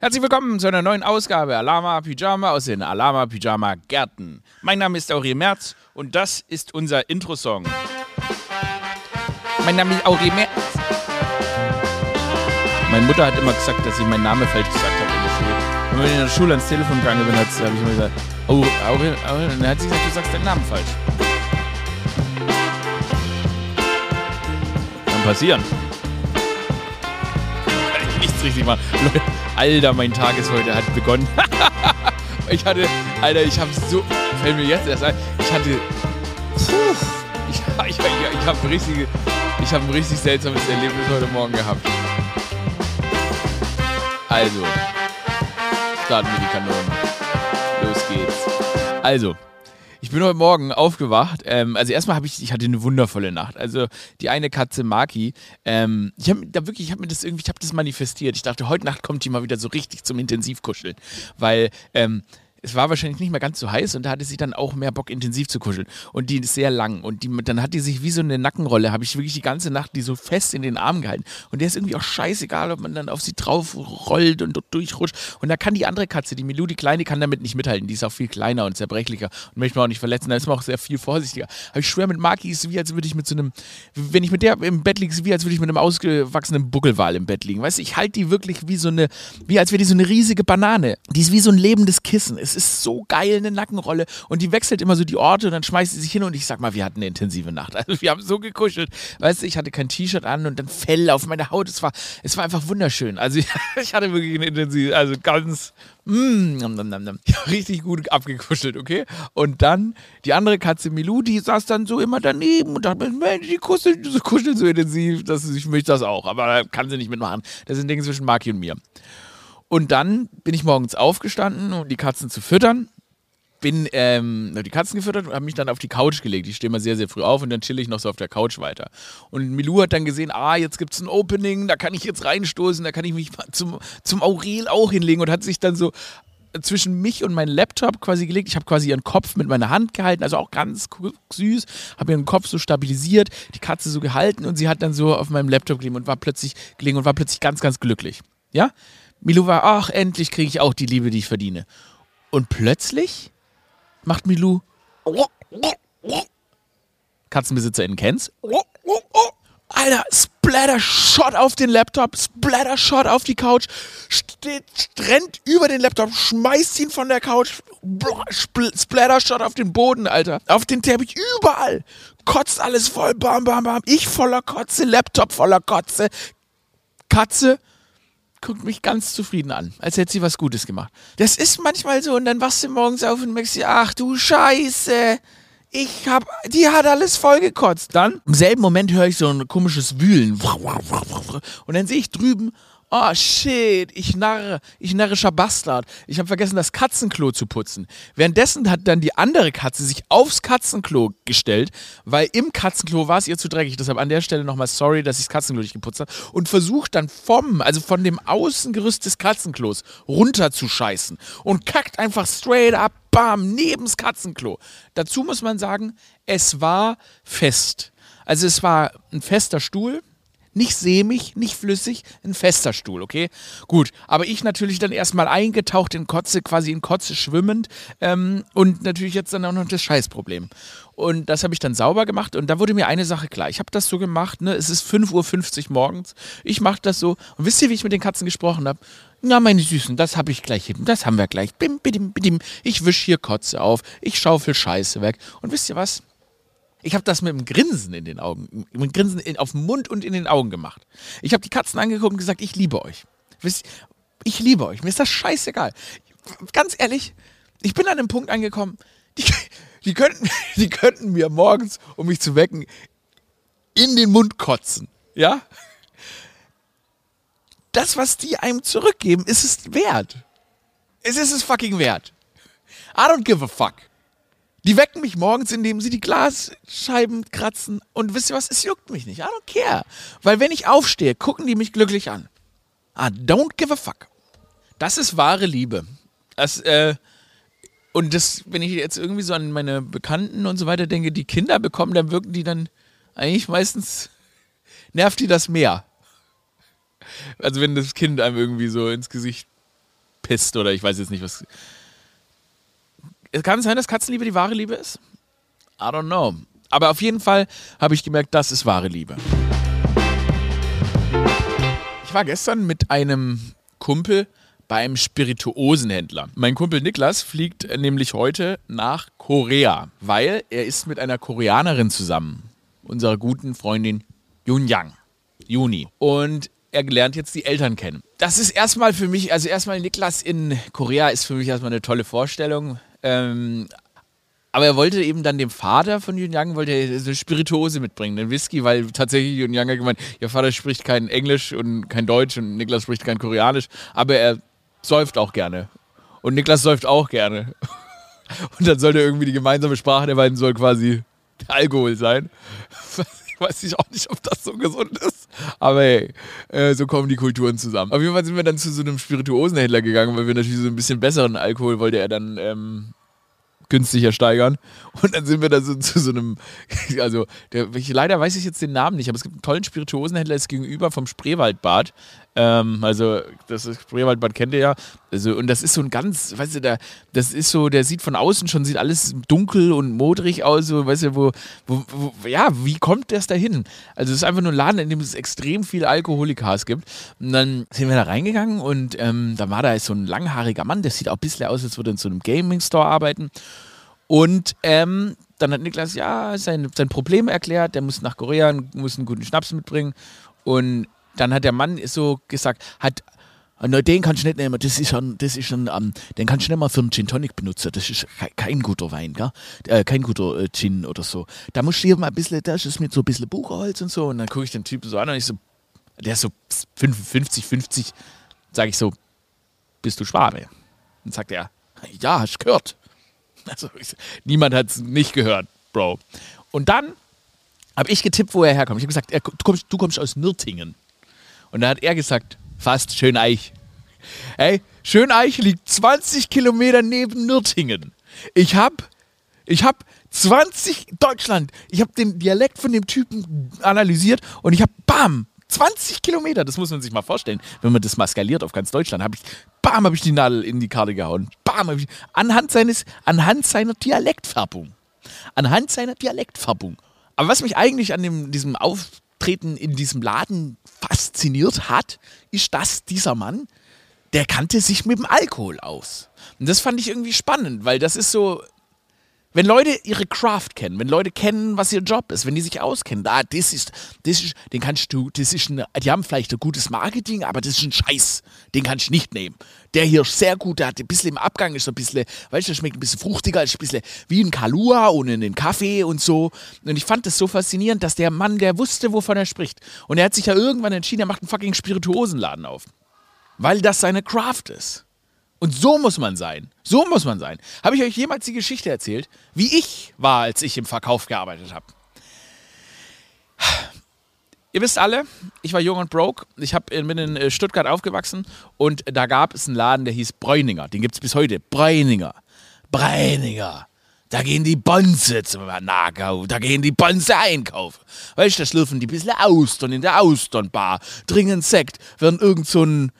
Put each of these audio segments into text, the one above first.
Herzlich willkommen zu einer neuen Ausgabe Alama Pyjama aus den Alama Pyjama Gärten. Mein Name ist Aurel Merz und das ist unser Intro-Song. Mein Name ist Aurel Merz. Meine Mutter hat immer gesagt, dass ich meinen Namen falsch gesagt habe in der Schule. Und wenn ich in der Schule ans Telefon gegangen bin, habe ich immer gesagt, oh, Aurel, Aurel. Und dann hat sie gesagt, du sagst deinen Namen falsch. Kann passieren. Nichts richtig machen. Leute, Alter, mein Tag ist heute, hat begonnen. ich hatte, Alter, ich habe so, fällt mir jetzt erst ein, ich hatte, ich, ich, ich, ich habe ein, ich hab ein richtig seltsames Erlebnis heute Morgen gehabt. Also, starten wir die Kanonen. Los geht's. Also, ich bin heute Morgen aufgewacht. Ähm, also erstmal habe ich, ich hatte eine wundervolle Nacht. Also die eine Katze Maki, ähm, ich habe da wirklich, ich habe mir das irgendwie, ich habe das manifestiert. Ich dachte, heute Nacht kommt die mal wieder so richtig zum Intensivkuscheln, weil ähm, es war wahrscheinlich nicht mehr ganz so heiß und da hatte sie dann auch mehr Bock, intensiv zu kuscheln. Und die ist sehr lang. Und die, dann hat die sich wie so eine Nackenrolle, habe ich wirklich die ganze Nacht die so fest in den Arm gehalten. Und der ist irgendwie auch scheißegal, ob man dann auf sie drauf rollt und durchrutscht. Und da kann die andere Katze, die Milou, die Kleine, kann damit nicht mithalten. Die ist auch viel kleiner und zerbrechlicher und möchte man auch nicht verletzen. Da ist man auch sehr viel vorsichtiger. Aber ich schwöre, mit Maki ist wie, als würde ich mit so einem, wenn ich mit der im Bett liege, ist wie, als würde ich mit einem ausgewachsenen Buckelwal im Bett liegen. Weißt du, ich halte die wirklich wie so eine, wie als wäre die so eine riesige Banane. Die ist wie so ein lebendes Kissen. Es ist so geil, eine Nackenrolle. Und die wechselt immer so die Orte und dann schmeißt sie sich hin und ich sag mal, wir hatten eine intensive Nacht. Also wir haben so gekuschelt. Weißt du, ich hatte kein T-Shirt an und dann Fell auf meiner Haut. Es war, es war einfach wunderschön. Also ich, hatte wirklich eine intensive, also ganz, mm, richtig gut abgekuschelt, okay? Und dann die andere Katze Milou, die saß dann so immer daneben und dachte, Mensch, die kuschelt, kuschelt so intensiv, dass ich möchte das auch. Aber kann sie nicht mitmachen. Das sind Dinge zwischen Maki und mir. Und dann bin ich morgens aufgestanden, um die Katzen zu füttern. Bin ähm, die Katzen gefüttert und habe mich dann auf die Couch gelegt. Ich stehe mal sehr, sehr früh auf und dann chill ich noch so auf der Couch weiter. Und Milou hat dann gesehen, ah, jetzt gibt es ein Opening, da kann ich jetzt reinstoßen, da kann ich mich zum, zum Aurel auch hinlegen und hat sich dann so zwischen mich und meinen Laptop quasi gelegt. Ich habe quasi ihren Kopf mit meiner Hand gehalten, also auch ganz süß, habe ihren Kopf so stabilisiert, die Katze so gehalten und sie hat dann so auf meinem Laptop gelegen und war plötzlich gelegen und war plötzlich ganz, ganz glücklich. Ja? Milou war, ach, endlich kriege ich auch die Liebe, die ich verdiene. Und plötzlich macht Milou. KatzenbesitzerInnen kennt's. Alter, Splatter-Shot auf den Laptop, Splatter-Shot auf die Couch, steht, rennt über den Laptop, schmeißt ihn von der Couch, Splatter-Shot auf den Boden, Alter, auf den Teppich, überall. Kotzt alles voll, bam, bam, bam. Ich voller Kotze, Laptop voller Kotze. Katze guckt mich ganz zufrieden an, als hätte sie was Gutes gemacht. Das ist manchmal so und dann wachst du morgens auf und merkst dir, ach du Scheiße, ich hab, die hat alles vollgekotzt. Dann, im selben Moment höre ich so ein komisches Wühlen. Und dann sehe ich drüben, Oh shit, ich narre, ich narrischer Bastard. Ich habe vergessen, das Katzenklo zu putzen. Währenddessen hat dann die andere Katze sich aufs Katzenklo gestellt, weil im Katzenklo war es ihr zu dreckig. Deshalb an der Stelle nochmal sorry, dass ich das Katzenklo nicht geputzt habe. Und versucht dann vom, also von dem Außengerüst des Katzenklos runterzuscheißen. Und kackt einfach straight up, bam, nebens Katzenklo. Dazu muss man sagen, es war fest. Also es war ein fester Stuhl nicht sämig, nicht flüssig, ein fester Stuhl, okay? Gut, aber ich natürlich dann erstmal eingetaucht in Kotze, quasi in Kotze schwimmend ähm, und natürlich jetzt dann auch noch das Scheißproblem. Und das habe ich dann sauber gemacht und da wurde mir eine Sache klar. Ich habe das so gemacht, ne? es ist 5.50 Uhr morgens, ich mache das so und wisst ihr, wie ich mit den Katzen gesprochen habe? Na, meine Süßen, das habe ich gleich hin. Das haben wir gleich. Bim, bidim, bidim. Ich wische hier Kotze auf. Ich schaufel Scheiße weg. Und wisst ihr was? Ich habe das mit einem Grinsen in den Augen, mit einem Grinsen in, auf dem Mund und in den Augen gemacht. Ich habe die Katzen angeguckt und gesagt, ich liebe euch. Ich liebe euch. Mir ist das scheißegal. Ganz ehrlich, ich bin an einem Punkt angekommen, die, die, könnten, die könnten mir morgens, um mich zu wecken, in den Mund kotzen. Ja? Das, was die einem zurückgeben, ist es wert. Es ist es fucking wert. I don't give a fuck. Die wecken mich morgens, indem sie die Glasscheiben kratzen. Und wisst ihr was? Es juckt mich nicht. I don't care. Weil wenn ich aufstehe, gucken die mich glücklich an. I don't give a fuck. Das ist wahre Liebe. Das, äh, und das, wenn ich jetzt irgendwie so an meine Bekannten und so weiter denke, die Kinder bekommen, dann wirken die dann eigentlich meistens, nervt die das mehr. Also wenn das Kind einem irgendwie so ins Gesicht pisst oder ich weiß jetzt nicht, was. Es kann sein, dass Katzenliebe die wahre Liebe ist. I don't know. Aber auf jeden Fall habe ich gemerkt, das ist wahre Liebe. Ich war gestern mit einem Kumpel beim Spirituosenhändler. Mein Kumpel Niklas fliegt nämlich heute nach Korea, weil er ist mit einer Koreanerin zusammen, unserer guten Freundin Yun Yang. Juni. Und er lernt jetzt die Eltern kennen. Das ist erstmal für mich, also erstmal Niklas in Korea ist für mich erstmal eine tolle Vorstellung. Ähm, aber er wollte eben dann dem Vater von Yun Yang wollte eine Spirituose mitbringen, einen Whisky, weil tatsächlich Yun Yang hat gemeint, ihr Vater spricht kein Englisch und kein Deutsch und Niklas spricht kein Koreanisch, aber er säuft auch gerne. Und Niklas säuft auch gerne. Und dann sollte irgendwie die gemeinsame Sprache der beiden soll quasi Alkohol sein. Weiß ich auch nicht, ob das so gesund ist. Aber hey, äh, so kommen die Kulturen zusammen. Auf jeden Fall sind wir dann zu so einem Spirituosenhändler gegangen, weil wir natürlich so ein bisschen besseren Alkohol wollte er dann ähm, günstiger steigern. Und dann sind wir da so zu so einem, also der, leider weiß ich jetzt den Namen nicht, aber es gibt einen tollen Spirituosenhändler, ist gegenüber vom Spreewaldbad. Ähm, also das Spreewaldbad kennt ihr ja. Also, und das ist so ein ganz, weißt du, der, das ist so, der sieht von außen schon, sieht alles dunkel und modrig aus, so, weißt du, wo, wo, wo ja, wie kommt das dahin? Also es ist einfach nur ein Laden, in dem es extrem viel Alkoholikas gibt. Und dann sind wir da reingegangen und ähm, da war da so ein langhaariger Mann, der sieht auch ein bisschen aus, als würde er in so einem Gaming-Store arbeiten. Und ähm, dann hat Niklas ja sein, sein Problem erklärt, der muss nach Korea, muss einen guten Schnaps mitbringen. Und dann hat der Mann so gesagt, hat No, den kannst du nicht nehmen, das ist ein, das ist ein, um, den kannst du nicht mal für einen Gin Tonic benutzen, das ist kein guter Wein, gell? Äh, kein guter äh, Gin oder so. Da musst du hier mal ein bisschen, das ist mit so ein bisschen Bucherholz und so und dann gucke ich den Typen so an und ich so, der ist so 55, 50, sage ich so, bist du Schwabe? Dann sagt er, ja, hast gehört. Also ich, niemand hat es nicht gehört, Bro. Und dann habe ich getippt, wo er herkommt. Ich habe gesagt, er, du, kommst, du kommst aus Nürtingen. Und dann hat er gesagt, fast Schöneich. Ey, Schöneich liegt 20 Kilometer neben Nürtingen. Ich hab, ich hab 20 Deutschland. Ich hab den Dialekt von dem Typen analysiert und ich hab bam 20 Kilometer. Das muss man sich mal vorstellen, wenn man das mal skaliert auf ganz Deutschland. Hab ich, bam, habe ich die Nadel in die Karte gehauen. Bam, ich, anhand seines, anhand seiner Dialektfärbung, anhand seiner Dialektfärbung. Aber was mich eigentlich an dem, diesem Auftreten in diesem Laden fasziniert hat, ist, dass dieser Mann, der kannte sich mit dem Alkohol aus. Und das fand ich irgendwie spannend, weil das ist so, wenn Leute ihre Craft kennen, wenn Leute kennen, was ihr Job ist, wenn die sich auskennen, da, das ist, das ist, den kannst du, das ist ein, die haben vielleicht ein gutes Marketing, aber das ist ein Scheiß, den kannst du nicht nehmen. Der hier ist sehr gut, der hat ein bisschen im Abgang, ist ein bisschen, weißt du, schmeckt ein bisschen fruchtiger, ist ein bisschen wie ein Kalua ohne einen Kaffee und so. Und ich fand das so faszinierend, dass der Mann, der wusste, wovon er spricht. Und er hat sich ja irgendwann entschieden, er macht einen fucking Spirituosenladen auf. Weil das seine Craft ist. Und so muss man sein. So muss man sein. Habe ich euch jemals die Geschichte erzählt, wie ich war, als ich im Verkauf gearbeitet habe? Ihr wisst alle, ich war jung und broke. Ich hab, bin in äh, Stuttgart aufgewachsen und da gab es einen Laden, der hieß Bräuninger. Den gibt es bis heute. Bräuninger. Bräuninger. Da gehen die Bonze zum Nahkauf, da gehen die Bonze einkaufen. Weißt du, da schlürfen die ein bisschen Austern in der Austernbar, trinken Sekt, werden irgend so ein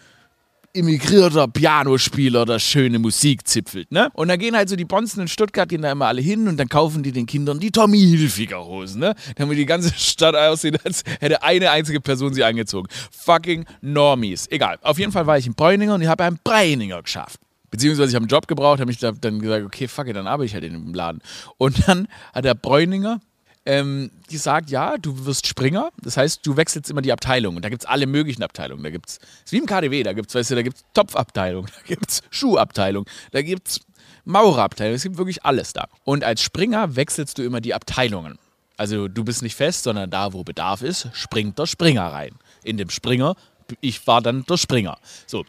immigrierter Pianospieler, der schöne Musik zipfelt, ne? Und da gehen halt so die Bonzen in Stuttgart, gehen da immer alle hin und dann kaufen die den Kindern die Tommy Hilfiger Hosen, ne? Damit die ganze Stadt aussieht, als hätte eine einzige Person sie angezogen. Fucking Normies. Egal. Auf jeden Fall war ich in Bräuninger und ich habe einen Bräuninger geschafft. Beziehungsweise ich habe einen Job gebraucht, habe ich dann gesagt, okay, fuck it, dann arbeite ich halt in dem Laden. Und dann hat der Bräuninger ähm, die sagt, ja, du wirst Springer. Das heißt, du wechselst immer die Abteilung. Und da gibt es alle möglichen Abteilungen. Da gibt es, wie im KDW, da gibt es, weißt du, da gibt es Topfabteilung, da gibt es Schuhabteilung, da gibt es Maurerabteilung, es gibt wirklich alles da. Und als Springer wechselst du immer die Abteilungen. Also du bist nicht fest, sondern da, wo Bedarf ist, springt der Springer rein. In dem Springer, ich war dann der Springer. So.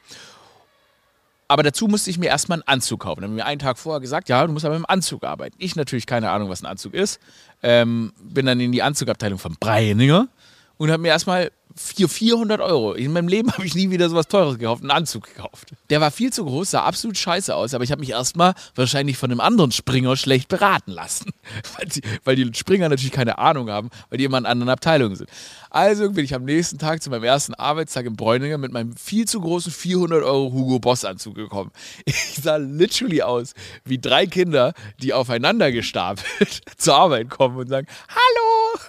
Aber dazu musste ich mir erstmal einen Anzug kaufen. Dann haben mir einen Tag vorher gesagt, ja, du musst aber im Anzug arbeiten. Ich natürlich keine Ahnung, was ein Anzug ist. Ähm, bin dann in die Anzugabteilung von Breininger und habe mir erstmal Für 400 Euro. In meinem Leben habe ich nie wieder sowas Teures gekauft, einen Anzug gekauft. Der war viel zu groß, sah absolut scheiße aus, aber ich habe mich erstmal wahrscheinlich von einem anderen Springer schlecht beraten lassen. Weil die, weil die Springer natürlich keine Ahnung haben, weil die immer in anderen Abteilungen sind. Also bin ich am nächsten Tag zu meinem ersten Arbeitstag in Bräuninger mit meinem viel zu großen 400 Euro Hugo Boss Anzug gekommen. Ich sah literally aus wie drei Kinder, die aufeinander gestapelt zur Arbeit kommen und sagen, hallo,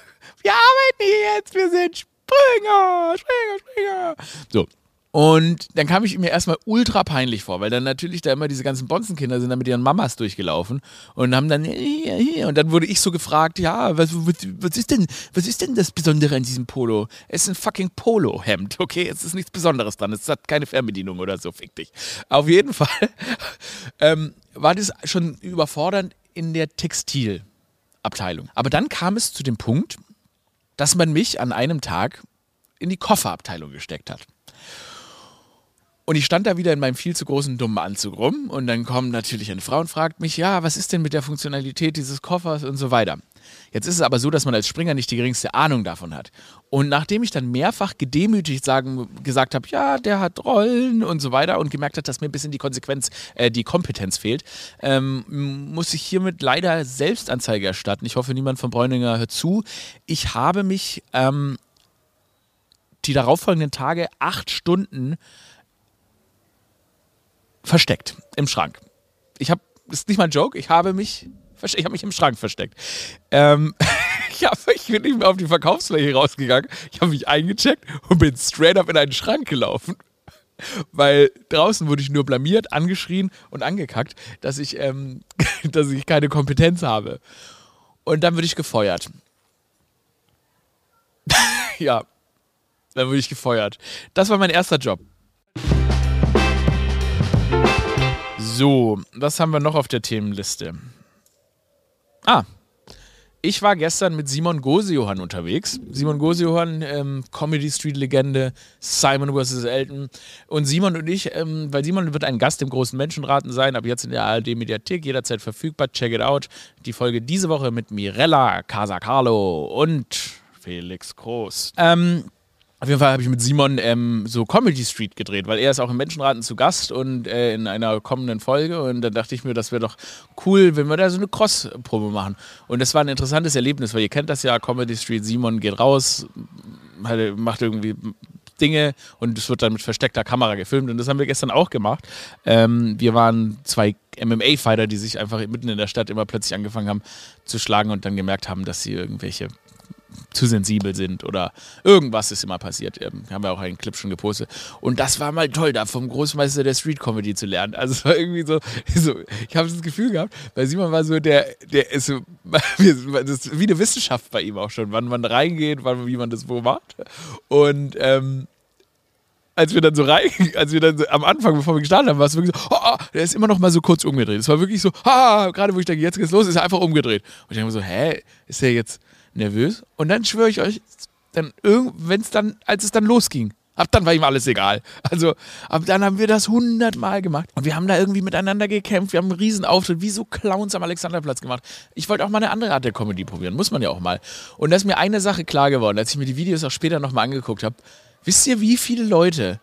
wir arbeiten hier jetzt, wir sind Springer, Springer, Springer. So, und dann kam ich mir erstmal ultra peinlich vor, weil dann natürlich da immer diese ganzen Bonzenkinder sind da mit ihren Mamas durchgelaufen und haben dann und dann wurde ich so gefragt, ja, was, was, was, ist denn, was ist denn das Besondere an diesem Polo? Es ist ein fucking Polo-Hemd, okay? Es ist nichts Besonderes dran, es hat keine Fernbedienung oder so, fick dich. Auf jeden Fall ähm, war das schon überfordernd in der Textilabteilung. Aber dann kam es zu dem Punkt, dass man mich an einem Tag in die Kofferabteilung gesteckt hat. Und ich stand da wieder in meinem viel zu großen dummen Anzug rum und dann kommt natürlich eine Frau und fragt mich, ja, was ist denn mit der Funktionalität dieses Koffers und so weiter. Jetzt ist es aber so, dass man als Springer nicht die geringste Ahnung davon hat. Und nachdem ich dann mehrfach gedemütigt sagen, gesagt habe, ja, der hat Rollen und so weiter und gemerkt hat, dass mir ein bisschen die Konsequenz, äh, die Kompetenz fehlt, ähm, muss ich hiermit leider Selbstanzeige erstatten. Ich hoffe, niemand von Bräuninger hört zu. Ich habe mich ähm, die darauffolgenden Tage acht Stunden versteckt im Schrank. Ich habe, ist nicht mal ein Joke, ich habe mich, ich habe mich im Schrank versteckt. Ähm, ich, hab, ich bin nicht mehr auf die Verkaufsfläche rausgegangen. Ich habe mich eingecheckt und bin straight up in einen Schrank gelaufen. Weil draußen wurde ich nur blamiert, angeschrien und angekackt, dass ich, ähm, dass ich keine Kompetenz habe. Und dann wurde ich gefeuert. ja, dann wurde ich gefeuert. Das war mein erster Job. So, was haben wir noch auf der Themenliste? Ah, ich war gestern mit Simon Gosejohann unterwegs. Simon Gosejohann, ähm, Comedy Street Legende, Simon vs. Elton. Und Simon und ich, ähm, weil Simon wird ein Gast im großen Menschenraten sein, ab jetzt in der ARD Mediathek, jederzeit verfügbar. Check it out. Die Folge diese Woche mit Mirella, Casa Carlo und Felix Groß. Ähm, auf jeden Fall habe ich mit Simon ähm, so Comedy Street gedreht, weil er ist auch im Menschenraten zu Gast und äh, in einer kommenden Folge. Und dann dachte ich mir, das wäre doch cool, wenn wir da so eine Cross-Probe machen. Und das war ein interessantes Erlebnis, weil ihr kennt das ja, Comedy Street, Simon geht raus, macht irgendwie Dinge und es wird dann mit versteckter Kamera gefilmt. Und das haben wir gestern auch gemacht. Ähm, wir waren zwei MMA-Fighter, die sich einfach mitten in der Stadt immer plötzlich angefangen haben zu schlagen und dann gemerkt haben, dass sie irgendwelche zu sensibel sind oder irgendwas ist immer passiert. Ähm, haben wir auch einen Clip schon gepostet. Und das war mal toll, da vom Großmeister der Street Comedy zu lernen. Also es war irgendwie so, so ich habe das Gefühl gehabt, weil Simon war so der, der ist so, das wie eine Wissenschaft bei ihm auch schon, wann man reingeht, wann, wie man das wo macht. Und ähm, als wir dann so rein, als wir dann so am Anfang, bevor wir gestartet haben, war es wirklich so, oh, oh, der ist immer noch mal so kurz umgedreht. Es war wirklich so, ha, gerade wo ich denke, jetzt geht's los, ist er einfach umgedreht. Und ich denke mir so, hä, ist er jetzt nervös. Und dann schwöre ich euch, dann wenn es dann, als es dann losging, ab dann war ihm alles egal. Also ab dann haben wir das hundertmal gemacht und wir haben da irgendwie miteinander gekämpft. Wir haben einen riesen Auftritt, wie so Clowns am Alexanderplatz gemacht. Ich wollte auch mal eine andere Art der Comedy probieren, muss man ja auch mal. Und da ist mir eine Sache klar geworden, als ich mir die Videos auch später nochmal angeguckt habe. Wisst ihr, wie viele Leute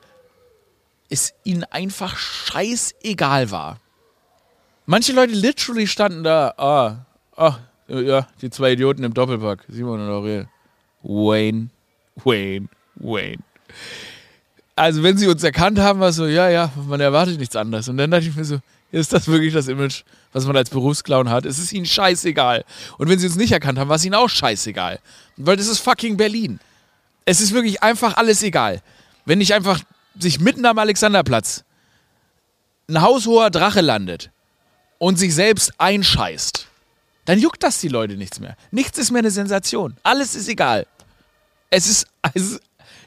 es ihnen einfach scheißegal war? Manche Leute literally standen da, ah, ah, ja, die zwei Idioten im Doppelpack, Simon und Aurel. Wayne, Wayne, Wayne. Also, wenn sie uns erkannt haben, war es so, ja, ja, man erwartet nichts anderes. Und dann dachte ich mir so, ist das wirklich das Image, was man als Berufsclown hat? Es ist ihnen scheißegal. Und wenn sie uns nicht erkannt haben, war es ihnen auch scheißegal. Weil das ist fucking Berlin. Es ist wirklich einfach alles egal. Wenn nicht einfach sich mitten am Alexanderplatz ein haushoher Drache landet und sich selbst einscheißt dann juckt das die Leute nichts mehr. Nichts ist mehr eine Sensation. Alles ist egal. Es ist, also,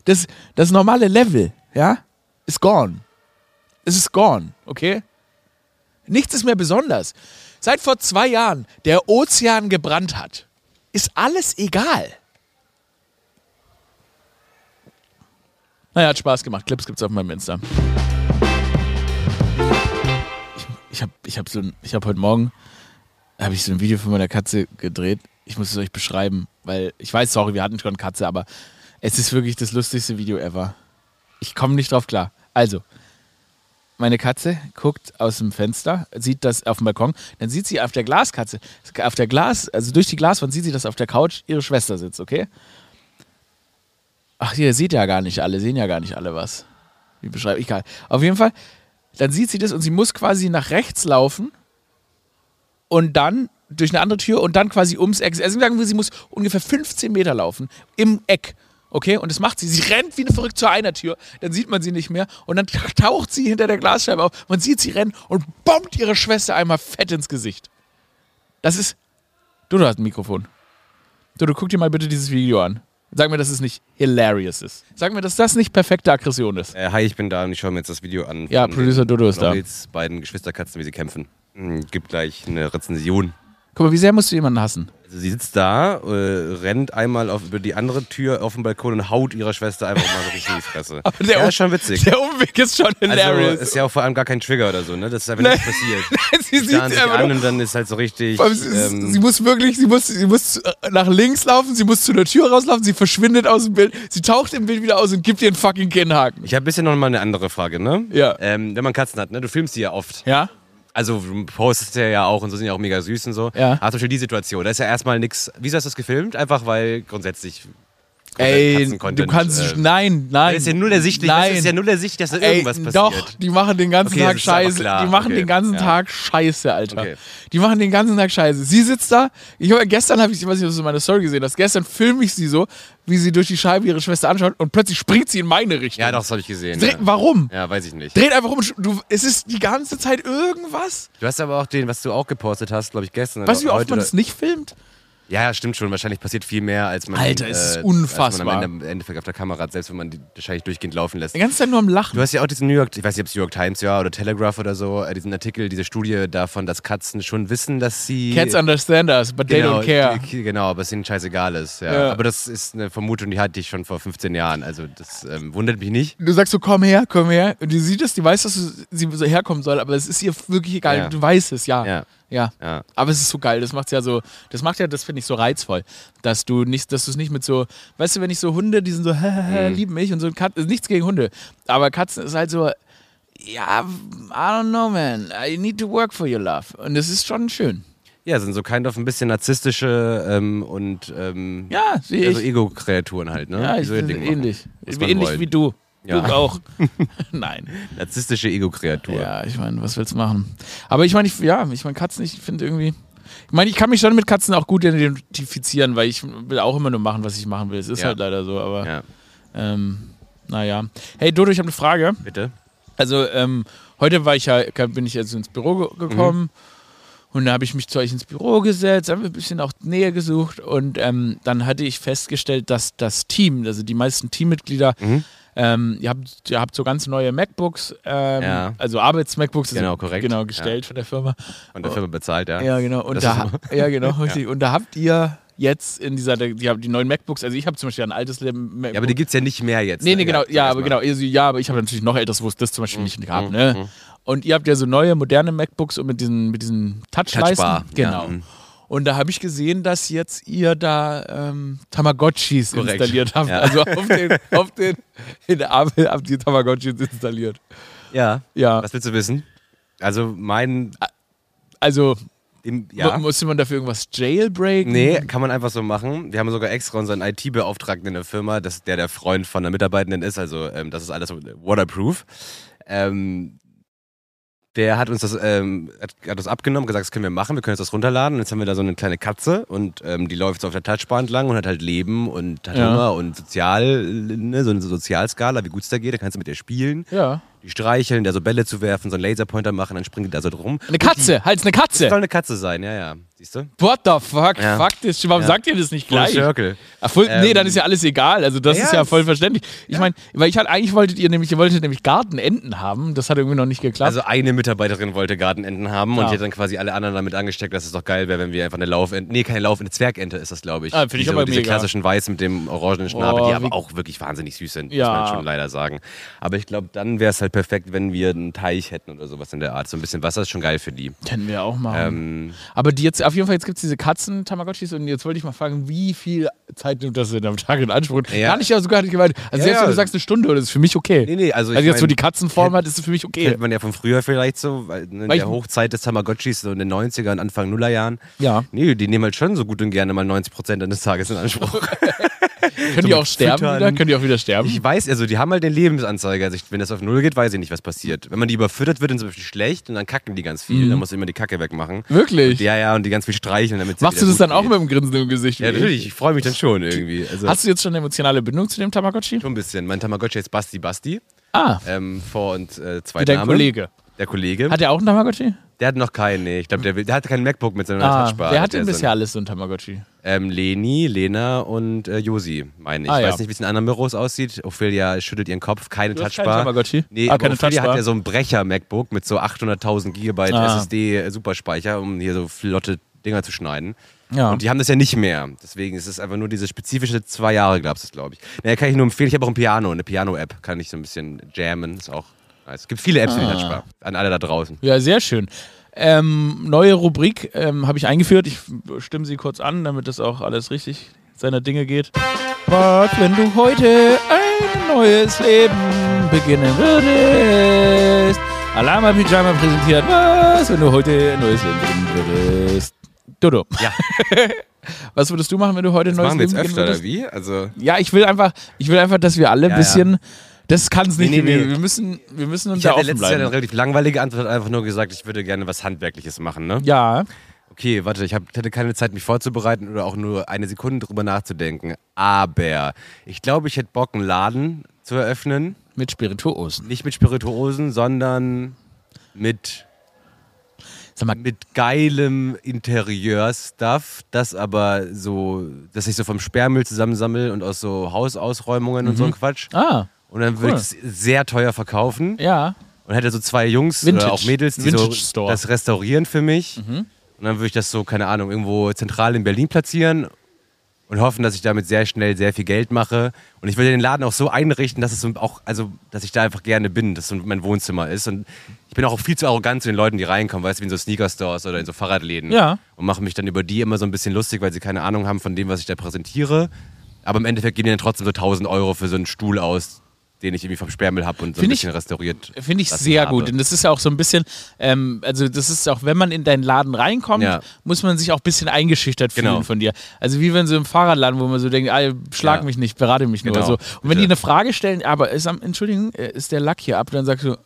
das, das normale Level, ja, ist gone. Es ist gone, okay? Nichts ist mehr besonders. Seit vor zwei Jahren der Ozean gebrannt hat, ist alles egal. Naja, hat Spaß gemacht. Clips gibt's auf meinem Insta. Ich, ich habe ich hab so, hab heute Morgen habe ich so ein Video von meiner Katze gedreht. Ich muss es euch beschreiben, weil ich weiß, sorry, wir hatten schon Katze, aber Es ist wirklich das lustigste Video ever. Ich komme nicht drauf klar. Also, meine Katze guckt aus dem Fenster, sieht das auf dem Balkon, dann sieht sie auf der Glaskatze, auf der Glas, also durch die Glaswand sieht sie, dass auf der Couch ihre Schwester sitzt, okay? Ach, ihr seht ja gar nicht alle, sehen ja gar nicht alle was. Wie beschreibe ich? Egal. Auf jeden Fall, dann sieht sie das und sie muss quasi nach rechts laufen und dann durch eine andere Tür und dann quasi ums Eck. Also sagen wir, sie muss ungefähr 15 Meter laufen im Eck. Okay, und das macht sie. Sie rennt wie eine verrückt zur einer Tür, dann sieht man sie nicht mehr und dann taucht sie hinter der Glasscheibe auf. Man sieht sie rennen und bombt ihre Schwester einmal fett ins Gesicht. Das ist. Du, du hast ein Mikrofon. Du, du guck dir mal bitte dieses Video an. Sag mir, dass es nicht hilarious ist. Sag mir, dass das nicht perfekte Aggression ist. Äh, hi, ich bin da und ich schaue mir jetzt das Video an. Ja, Producer Dodo ist da. Jetzt beiden Geschwisterkatzen, wie sie kämpfen. Hm, gibt gleich eine Rezension. Guck mal, wie sehr musst du jemanden hassen? Also sie sitzt da, äh, rennt einmal auf, über die andere Tür auf den Balkon und haut ihrer Schwester einfach mal so richtig in die Fresse. Aber der ja, Um- ist schon witzig. Der Umweg ist schon hilarious. Also ist ja auch vor allem gar kein Trigger oder so, ne? Das ist einfach Nein. nichts passiert. Nein, sie Sie sieht sich einfach an und dann ist halt so richtig. Sie, ähm, sie muss wirklich, sie muss, sie muss äh, nach links laufen, sie muss zu der Tür rauslaufen, sie verschwindet aus dem Bild, sie taucht im Bild wieder aus und gibt ihr einen fucking Kinnhaken. ich habe ein bisschen noch mal eine andere Frage, ne? Ja. Ähm, wenn man Katzen hat, ne? Du filmst die ja oft. Ja? Also du postest ja ja auch und so sind ja auch mega süß und so. Ja. Aber zum Beispiel die Situation, da ist ja erstmal nichts. Wieso hast du das gefilmt? Einfach weil grundsätzlich. Ey, du kannst, äh, nein, nein. Das ist ja null ersichtlich. Nein. Das ist ja null ersichtlich, dass da Ey, irgendwas passiert. doch, die machen den ganzen Okay, Tag Scheiße. Die machen Okay, den ganzen ja. Tag Scheiße, Alter. Okay. Die machen den ganzen Tag Scheiße. Sie sitzt da. Ich gestern habe ich, ich weiß nicht, ob du meine Story gesehen hast. Gestern filme ich sie so, wie sie durch die Scheibe ihre Schwester anschaut und plötzlich springt sie in meine Richtung. Ja, doch, das habe ich gesehen. Dreht, Ja. Warum? ja, weiß ich nicht. Dreht einfach um. Du, es ist die ganze Zeit irgendwas. Du hast aber auch den, was du auch gepostet hast, glaube ich, gestern. Weißt du, wie oft man das nicht filmt? Ja, ja, stimmt schon. Wahrscheinlich passiert viel mehr, als man. Alter, es ist Als unfassbar. man am Ende, im Endeffekt auf der Kamera hat, selbst wenn man die wahrscheinlich durchgehend laufen lässt. Die ganze Zeit nur am Lachen. Du hast ja auch diesen New York, ich weiß nicht, ob es New York Times ja oder Telegraph oder so, äh, diesen Artikel, diese Studie davon, dass Katzen schon wissen, dass sie. Cats understand us, but they genau, don't care. die- Genau, aber es ihnen scheißegal ist. Ja. Ja. Aber das ist eine Vermutung, die hatte ich schon vor 15 Jahren. Also das ähm, wundert mich nicht. Du sagst so, komm her, komm her. Und die sieht es, die weiß, dass sie so herkommen soll, aber es ist ihr wirklich egal. Ja. Du weißt es, ja. Ja. Ja. Ja. Aber es ist so geil, das macht's ja so, das macht ja, das finde ich so reizvoll, dass du nicht, dass du es nicht mit so, weißt du, wenn ich so Hunde, die sind so, Mhm. lieben mich und so, Kat, nichts gegen Hunde, aber Katzen ist halt so, ja, I don't know, man, I need to work for your love. Und das ist schon schön. Ja, sind so kind of ein bisschen narzisstische ähm, und ähm, Ja, also. Ego-Kreaturen halt, ne? ja, ich ähnlich. Ähnlich wollen. wie du. Ja. Du auch. Nein. Narzisstische Ego-Kreatur. Ja, ich meine, was willst du machen? Aber ich meine, ich, ja, ich meine, Katzen, ich finde irgendwie. Ich meine, ich kann mich schon mit Katzen auch gut identifizieren, weil ich will auch immer nur machen, was ich machen will. Es ist Ja. halt leider so, aber Ja, ähm, naja. Hey Dodo, ich habe eine Frage. bitte. Also, ähm, heute war ich ja, bin ich also ins Büro ge gekommen und da habe ich mich zu euch ins Büro gesetzt, haben wir ein bisschen auch Nähe gesucht und ähm, dann hatte ich festgestellt, dass das Team, also die meisten Teammitglieder, Mhm. Ähm, ihr, habt, ihr habt so ganz neue MacBooks, ähm, Ja. also Arbeits-MacBooks, Genau, korrekt. genau gestellt von der Firma. Von der Firma bezahlt, ja. Ja, genau. Und Das da, ja, genau, richtig. Und da habt ihr jetzt in dieser, die, die neuen MacBooks, also ich habe zum Beispiel ein altes MacBook. Ja, aber die gibt es ja nicht mehr jetzt. Nee, ne? nee, genau, sag ja, aber genau, also, ja, aber ich habe natürlich noch älteres, wo es das zum Beispiel nicht gab, mhm, ne? Und ihr habt ja so neue, moderne MacBooks und mit diesen, mit diesen Touchleisten. Touchbar, ja, Genau. mhm. Und da habe ich gesehen, dass jetzt ihr da ähm, Tamagotchis Korrekt, installiert habt. ja. Also auf den, auf den, in der Apple habt ihr Tamagotchis installiert. Ja. Ja, Was willst du wissen? Also mein. also Im, ja. musste man dafür irgendwas jailbreaken? Nee, kann man einfach so machen. Wir haben sogar extra unseren IT-Beauftragten in der Firma, dass der der Freund von der Mitarbeitenden ist. Also ähm, das ist alles waterproof. Ähm, der hat uns das, ähm, hat, hat uns abgenommen, gesagt, das können wir machen, wir können uns das runterladen. Und jetzt haben wir da so eine kleine Katze und ähm, die läuft so auf der Touchbar entlang und hat halt Leben und hat Ja. Hunger und sozial, ne, so eine Sozialskala, wie gut es da geht. Da kannst du mit ihr spielen, Ja. Die streicheln, der so Bälle zu werfen, so einen Laserpointer machen, dann springt die da so drum. Eine Katze, halt eine Das Katze. soll eine Katze sein, ja, ja. Siehst du? What the fuck? Ja. Fuck this. Warum Ja. sagt ihr das nicht Full gleich? Circle. Ach, voll, nee, Ähm, dann ist ja alles egal. Also das ja, ist ja voll verständlich. Ich meine, weil ich halt eigentlich wolltet ihr nämlich, ihr wolltet nämlich Gartenenten haben. Das hat irgendwie noch nicht geklappt. Also eine Mitarbeiterin wollte Gartenenten haben und die hat dann quasi alle anderen damit angesteckt, dass es doch geil wäre, wenn wir einfach eine Laufente, nee, keine Laufente, Zwergente ist das, glaube ich. Ah, find ich diese, aber diese mega. klassischen Weiß mit dem orangenen Schnabel, Oh, die aber auch wirklich wahnsinnig süß sind, muss man schon leider sagen. Aber ich glaube, dann wäre es halt halt perfekt, wenn wir einen Teich hätten oder sowas in der Art. So ein bisschen Wasser ist schon geil für die. Können wir auch machen. Ähm, Aber die jetzt, auf jeden Fall, jetzt gibt es diese Katzen-Tamagotchis und jetzt wollte ich mal fragen, wie viel Zeit nimmt das denn am Tag in Anspruch? Ja. Gar nicht, ja sogar nicht gemeint. Also Ja, selbst wenn du sagst eine Stunde, das ist für mich okay. nee, nee, also, also jetzt, wo die Katzenform hat, ist es für mich okay. kennt man ja von früher vielleicht so, weil in Weil der Hochzeit des Tamagotchis, so in den 90er und Anfang Nullerjahren. Ja. Nee, die nehmen halt schon so gut und gerne mal 90 Prozent eines Tages in Anspruch. Können die auch sterben Füttern. wieder? Können die auch wieder sterben? Ich weiß, also die haben halt den Lebensanzeiger. Also ich, wenn das auf Null geht, weiß ich nicht, was passiert. Wenn man die überfüttert, wird dann zum Beispiel schlecht und dann kacken die ganz viel. Mhm. Dann muss immer die Kacke wegmachen. Wirklich? Ja, ja, und die ganz viel streicheln, damit sie Machst du das dann gut auch geht. mit dem Grinsen im Gesicht? Ja, natürlich. Ich freue mich dann schon irgendwie. Also Hast du jetzt schon eine emotionale Bindung zu dem Tamagotchi? schon ein bisschen. Mein Tamagotchi ist Basti Basti. Ah, Ähm, Vor- und äh, zwei wie dein Name. Kollege. Der Kollege. Hat er auch einen Tamagotchi? der hat noch keinen, nee. Ich glaube, der, will- der hat kein MacBook mit seiner Ah, Touchbar. wer hat denn so bisher ein- alles so ein Tamagotchi? Ähm, Leni, Lena und äh, Josi, meine ich. Ah, ich ja. weiß nicht, wie es in anderen Büros aussieht. Ophelia schüttelt ihren Kopf, keine Du Touchbar. Tamagotchi? Nee, Ah, aber keine Ophelia Touchbar. hat ja so ein Brecher-MacBook mit so 800.000 Gigabyte Ah. SSD-Superspeicher, um hier so flotte Dinger zu schneiden. Ja. Und die haben das ja nicht mehr. Deswegen ist es einfach nur diese spezifische zwei Jahre, glaubst du, glaube ich. Naja, kann ich nur empfehlen. Ich habe auch ein Piano, eine Piano-App. Kann ich so ein bisschen jammen. Ist auch nice. Es gibt viele Apps für die Ah. Touchbar. An alle da draußen. Ja, sehr schön. Ähm, neue Rubrik ähm, habe ich eingeführt. Ich stimme sie kurz an, damit das auch alles richtig seiner Dinge geht. Was, wenn du heute ein neues Leben beginnen würdest? Alama Pyjama präsentiert. Was, wenn du heute ein neues Leben beginnen würdest? Dodo. Ja. Was würdest du machen, wenn du heute ein neues Machen wir jetzt Leben beginnen öfter, oder wie? Also, Ja, ich will einfach, ich will einfach, dass wir alle ein Ja, bisschen. Das kann es nicht Nee, nee, nee. Wir müssen, wir müssen uns ich da hatte offen letztes Jahr eine bleiben. relativ langweilige Antwort, einfach nur gesagt, ich würde gerne was Handwerkliches machen, ne? Ja. Okay, warte, ich hab, hatte keine Zeit, mich vorzubereiten oder auch nur eine Sekunde drüber nachzudenken. Aber ich glaube, ich hätte Bock, einen Laden zu eröffnen. Mit Spirituosen. Nicht mit Spirituosen, sondern mit, Sag mal, mit geilem Interieur-Stuff, das aber so, dass ich so vom Sperrmüll zusammensammel und aus so Hausausräumungen und so ein Quatsch. ah, Und dann würde Cool. ich es sehr teuer verkaufen. ja. Und hätte so zwei Jungs Vintage. oder auch Mädels, die so. Mhm. das restaurieren für mich. Und dann würde ich das so, keine Ahnung, irgendwo zentral in Berlin platzieren und hoffen, dass ich damit sehr schnell sehr viel Geld mache. Und ich würde den Laden auch so einrichten, dass es auch, also, dass ich da einfach gerne bin, dass so mein Wohnzimmer ist. Und ich bin auch viel zu arrogant zu den Leuten, die reinkommen, weißt du, wie in so Sneaker-Stores oder in so Fahrradläden. Ja. Und mache mich dann über die immer so ein bisschen lustig, weil sie keine Ahnung haben von dem, was ich da präsentiere. Aber im Endeffekt geben die dann trotzdem so 1000 Euro für so einen Stuhl aus, den ich irgendwie vom Sperrmüll habe und so ein Find ich- bisschen restauriert. Finde ich sehr habe. gut. Und das ist ja auch so ein bisschen, ähm, also das ist auch, wenn man in deinen Laden reinkommt, Ja. muss man sich auch ein bisschen eingeschüchtert fühlen Genau. von dir. Also wie wenn so im Fahrradladen, wo man so denkt, ah, schlag Ja. mich nicht, berate mich nur. Genau, So. Und wenn bitte. die eine Frage stellen, aber ist am, Entschuldigung, äh, ist der Lack hier ab, dann sagst du,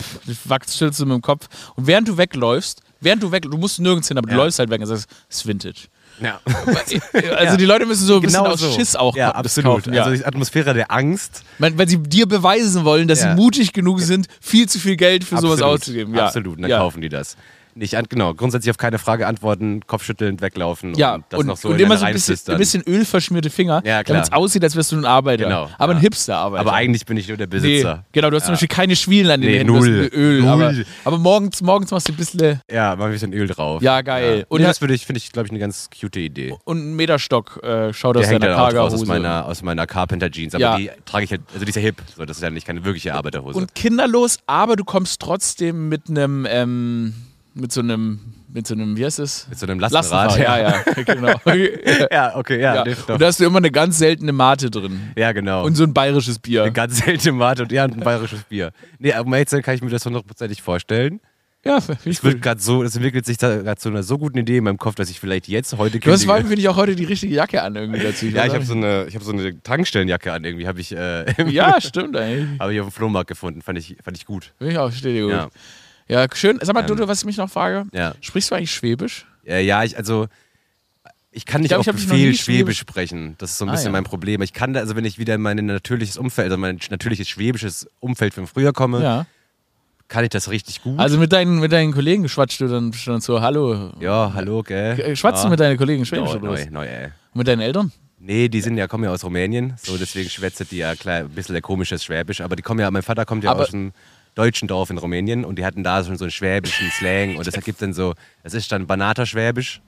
pff, du wachst du mit dem Kopf. Und während du wegläufst, während du weg, du musst nirgends hin, aber du Ja. läufst halt weg und sagst, es ist Vintage. Ja. Also die Leute müssen so ein bisschen Genau aus so. Schiss auch ja, absolut. kaufen. Ja. Also die Atmosphäre der Angst. weil, weil sie dir beweisen wollen, dass Ja. sie mutig genug sind, viel zu viel Geld für sowas absolut, auszugeben. Ja. Absolut, und dann kaufen die das. Nicht an, genau, grundsätzlich auf keine Frage antworten, kopfschüttelnd weglaufen Ja, und das und, noch so und in immer so ein bisschen, ein bisschen ölverschmierte Finger, Ja, klar. damit es aussieht, als wärst du ein Arbeiter. Genau, aber ein ja. Hipster-Arbeiter. Aber eigentlich bin ich nur der Nee, Besitzer. genau, du hast zum Beispiel keine Schwielen an den Nee, Händen, null. Öl. Null. Aber, aber morgens, morgens machst du ein bisschen Ja, mal ein bisschen Öl drauf. Ja, geil. Und Und ja- das würde ich, finde ich, glaube ich, eine ganz cute Idee. und einen Meterstock äh, schaut Der aus hängt deiner Cargo-Hose. aus meiner, aus meiner Carpenter Jeans. Aber Ja. die trage ich halt, also die ist ja hip. So, das ist ja nicht keine wirkliche Arbeiterhose. Und kinderlos, aber du kommst trotzdem mit einem, ähm, mit so einem, mit so einem, wie heißt es? Mit so einem Lastenrad. ja, ja, genau. ja, okay, ja. ja. Und da hast du immer eine ganz seltene Mate drin. ja, genau. Und so ein bayerisches Bier. eine ganz seltene Mate und ja, ein bayerisches Bier. Nee, zu sein, kann ich mir das hundertprozentig vorstellen. Ja, ich Es wird gerade so, es entwickelt sich da gerade zu einer so guten Idee in meinem Kopf, dass ich vielleicht jetzt heute Du hast vor allem, finde ich, auch heute die richtige Jacke an irgendwie dazu. Ja, ich habe so eine, ich habe so eine Tankstellenjacke an irgendwie, habe ich, äh, ja, stimmt eigentlich. habe ich auf dem Flohmarkt gefunden, fand ich, fand ich gut. Finde ich auch, steht dir gut. Ja. Ja, schön. Sag mal, Ähm, Dodo, was ich mich noch frage. Ja, Sprichst du eigentlich Schwäbisch? äh, ja, ich also ich kann nicht glaub, auf ich dich noch Befehl Schwäbisch sprechen. Das ist so ein Ah, bisschen ja. mein Problem. Ich kann da, also wenn ich wieder in mein natürliches Umfeld, also mein natürliches schwäbisches Umfeld von früher komme, Ja. kann ich das richtig gut. Also mit deinen, mit deinen Kollegen schwatzt du dann schon so, hallo. ja, hallo, gell? Äh, Schwatzt du ja. mit deinen Kollegen Schwäbisch Neu, oder was? neu, neu, ey. Und mit deinen Eltern? Nee, die sind ja, kommen ja aus Rumänien, so deswegen schwätzt die ja klar ein bisschen komisches Schwäbisch, aber die kommen ja, mein Vater kommt ja Aber- aus einem deutschen Dorf in Rumänien und die hatten da schon so einen schwäbischen Slang und das ergibt dann so, das ist dann Banater Schwäbisch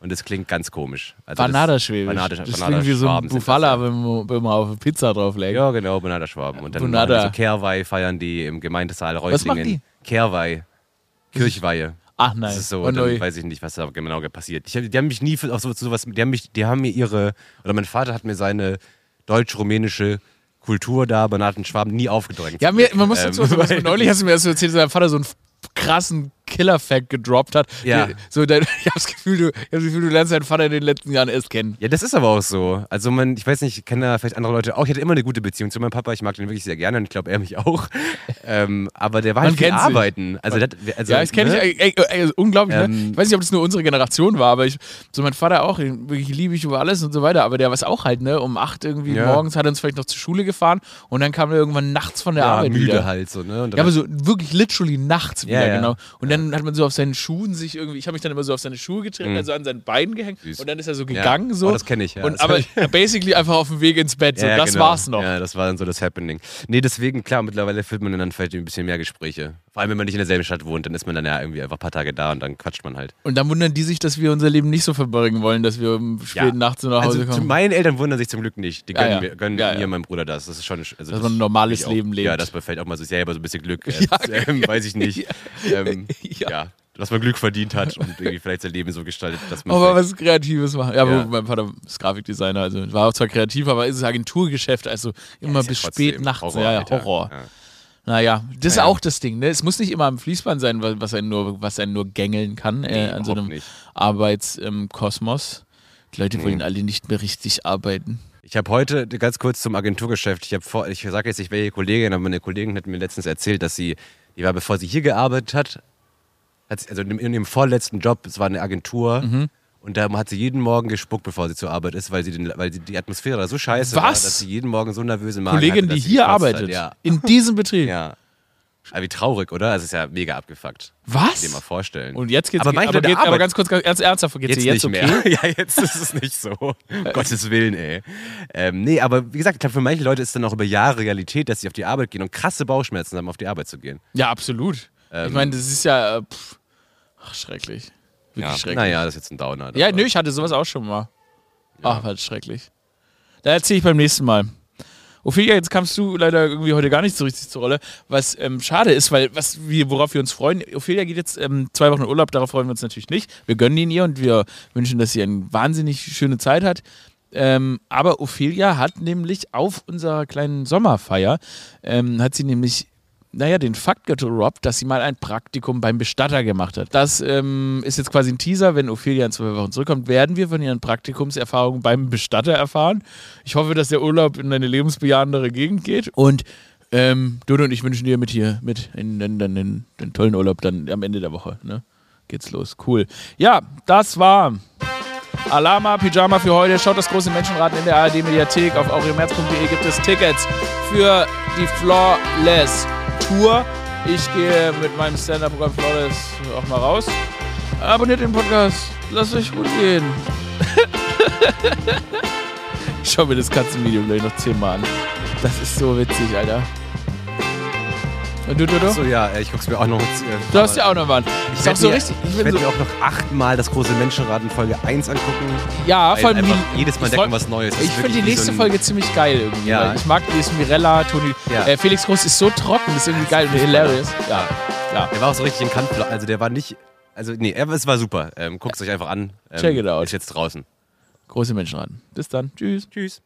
Und das klingt ganz komisch. Also Banada-Schwäbisch. Banada- das klingt wie so ein Bufala, wenn man, wenn man auf eine Pizza drauflegt. Ja, genau, Banada-Schwaben. Und dann die so Kehrweih feiern die im Gemeindesaal Was machen Reutlingen. Kehrweih. Kirchweihe. Ach nein. Das ist so, Oh, dann weiß ich nicht, was da genau passiert. Hab, die haben mich nie für auf so, sowas, die haben mich, die haben mir ihre, oder mein Vater hat mir seine deutsch-rumänische Kultur da, Banaten Schwaben, nie aufgedrängt. Ja, mir, man muss Ähm, dazu sagen, neulich hast du mir das erzählt, dass dein Vater so einen krassen Killer-Fact gedroppt hat. Ja. So, dein, ich habe das, Gefühl, du- ich hab das Gefühl, du lernst deinen Vater in den letzten Jahren erst kennen. Ja, das ist aber auch so. Also man, ich weiß nicht, ich kenne da vielleicht andere Leute auch. Ich hatte immer eine gute Beziehung zu meinem Papa. Ich mag den wirklich sehr gerne und ich glaube, er mich auch. ähm, aber der war Man halt viel arbeiten. Also, das, also, ja, das kenne ne? ich. Ey, ey, ey, unglaublich, ne? Ähm, Ich weiß nicht, ob das nur unsere Generation war, aber ich, so mein Vater auch, den wirklich liebe ich über alles und so weiter, aber der war es auch halt, ne? Um acht irgendwie Ja. morgens hat er uns vielleicht noch zur Schule gefahren und dann kam er irgendwann nachts von der Ja, Arbeit müde wieder. halt so, ne? Ja, aber so wirklich literally nachts wieder, Ja, ja. genau. Und dann hat man so auf seinen Schuhen sich irgendwie, ich habe mich dann immer so auf seine Schuhe getreten, Mhm. also an seinen Beinen gehängt Süß. und dann ist er so Ja. gegangen so. Oh, das kenne ich, ja. Und Das aber ich- basically einfach auf dem Weg ins Bett, so, Ja, das genau. war's noch. Ja, das war dann so das Happening. Nee, deswegen, klar, mittlerweile führt man dann vielleicht ein bisschen mehr Gespräche. Vor allem, wenn man nicht in derselben Stadt wohnt, dann ist man dann ja irgendwie einfach ein paar Tage da und dann quatscht man halt. Und dann wundern die sich, dass wir unser Leben nicht so verbringen wollen, dass wir um spät nachts so nach Hause also, kommen. meinen Eltern wundern sich zum Glück nicht. Die Ja, gönnen, ja. Mir, gönnen Ja, mir ja. und meinem Bruder das. Das ist schon. Also Dass man ein normales auch- Leben lebt. Ja, dass man vielleicht auch mal so selber so ein bisschen Glück. Äh, Ja, ähm, weiß ich nicht. Ähm, Ja. ja. Dass man Glück verdient hat und irgendwie vielleicht sein Leben so gestaltet, dass man. Aber was Kreatives machen. Ja, Ja. aber mein Vater ist Grafikdesigner, also war auch zwar kreativ, aber ist Agenturgeschäft, also immer ist ja bis spät nachts. Horror, ja, ja. Horror. Ja. Naja, das ist Naja. auch das Ding, ne? Es muss nicht immer am Fließband sein, wa- was einen nur, was einen nur gängeln kann äh, Nee, an so einem. Arbeitskosmos. Die Leute wollen alle nicht mehr richtig arbeiten. Ich habe heute ganz kurz zum Agenturgeschäft. Ich habe vor, ich sage jetzt nicht welche Kollegin, aber meine Kollegin hat mir letztens erzählt, dass sie, die war bevor sie hier gearbeitet hat, also in, ihrem vorletzten Job, es war eine Agentur. Mhm. Und da hat sie jeden Morgen gespuckt, bevor sie zur Arbeit ist, weil sie, den, weil sie die Atmosphäre da so scheiße war, Was? dass sie jeden Morgen so nervöse Magen Kollegin, hatte, die hier arbeitet, Hat. Ja. in diesem Betrieb. ja. Aber wie traurig, oder? Das ist ja mega abgefuckt. Was? Dir mal vorstellen. Und jetzt geht's Aber manche aber, Leute geht, aber ganz kurz, ganz ernsthaft, geht's Jetzt, jetzt nicht okay? mehr. Ja, jetzt ist es nicht so. Um Gottes Willen, ey. Ähm, nee, aber wie gesagt, ich glaube, für manche Leute ist dann auch über Jahre Realität, dass sie auf die Arbeit gehen und krasse Bauchschmerzen haben, auf die Arbeit zu gehen. Ja, absolut. Ich Ähm, meine, das ist ja, äh, pff, ach, schrecklich. Wirklich schrecklich. Naja, das ist jetzt ein Downer. Ja, nö, ich hatte sowas auch schon mal. Ach, war schrecklich. Da erzähle ich beim nächsten Mal. Ophelia, jetzt kamst du leider irgendwie heute gar nicht so richtig zur Rolle, was ähm, schade ist, weil was wir, worauf wir uns freuen, Ophelia geht jetzt ähm, zwei Wochen in Urlaub, darauf freuen wir uns natürlich nicht. Wir gönnen ihn ihr und wir wünschen, dass sie eine wahnsinnig schöne Zeit hat. Ähm, aber Ophelia hat nämlich auf unserer kleinen Sommerfeier, ähm, hat sie nämlich naja, den Fakt gedroppt, dass sie mal ein Praktikum beim Bestatter gemacht hat. Das ähm, ist jetzt quasi ein Teaser. Wenn Ophelia in zwei Wochen zurückkommt, werden wir von ihren Praktikumserfahrungen beim Bestatter erfahren. Ich hoffe, dass der Urlaub in eine lebensbejahendere Gegend geht. Und ähm, Dodo und ich wünschen dir mit hier, mit in, in, in, den tollen Urlaub dann am Ende der Woche. Ne? Geht's los. Cool. Ja, das war Alama Pyjama für heute. Schaut das große Menschenrad in der ARD-Mediathek. Auf aurelmerz.de gibt es Tickets für die Flawless Tour. Ich gehe mit meinem Stand-Up-Programm Flawless auch mal raus. Abonniert den Podcast. Lasst euch gut gehen. ich schau mir das Katzenvideo gleich noch zehnmal an. Das ist so witzig, Alter. Und du, du, du? Achso, ja, äh, ich guck's mir auch noch. Äh, Du hast ja auch noch was. Ich werde auch so mir, richtig. Ich ich bin werd so, mir auch noch achtmal das große Menschenrad in Folge 1 angucken. ja, vor allem jedes Mal freu- was Neues. Ich finde die nächste so Folge ziemlich geil irgendwie. Ja. Ich mag die ist Mirella, Toni, Ja. äh, Felix Groß ist so trocken, das ist irgendwie geil und hilarious. Ja, ja. Der war auch so richtig in Kant, also der war nicht, also nee, es war super. Ähm, Guckt es euch einfach an. Ähm, Check it out. Ist jetzt draußen. Große Menschenraten. Bis dann. Tschüss. Tschüss.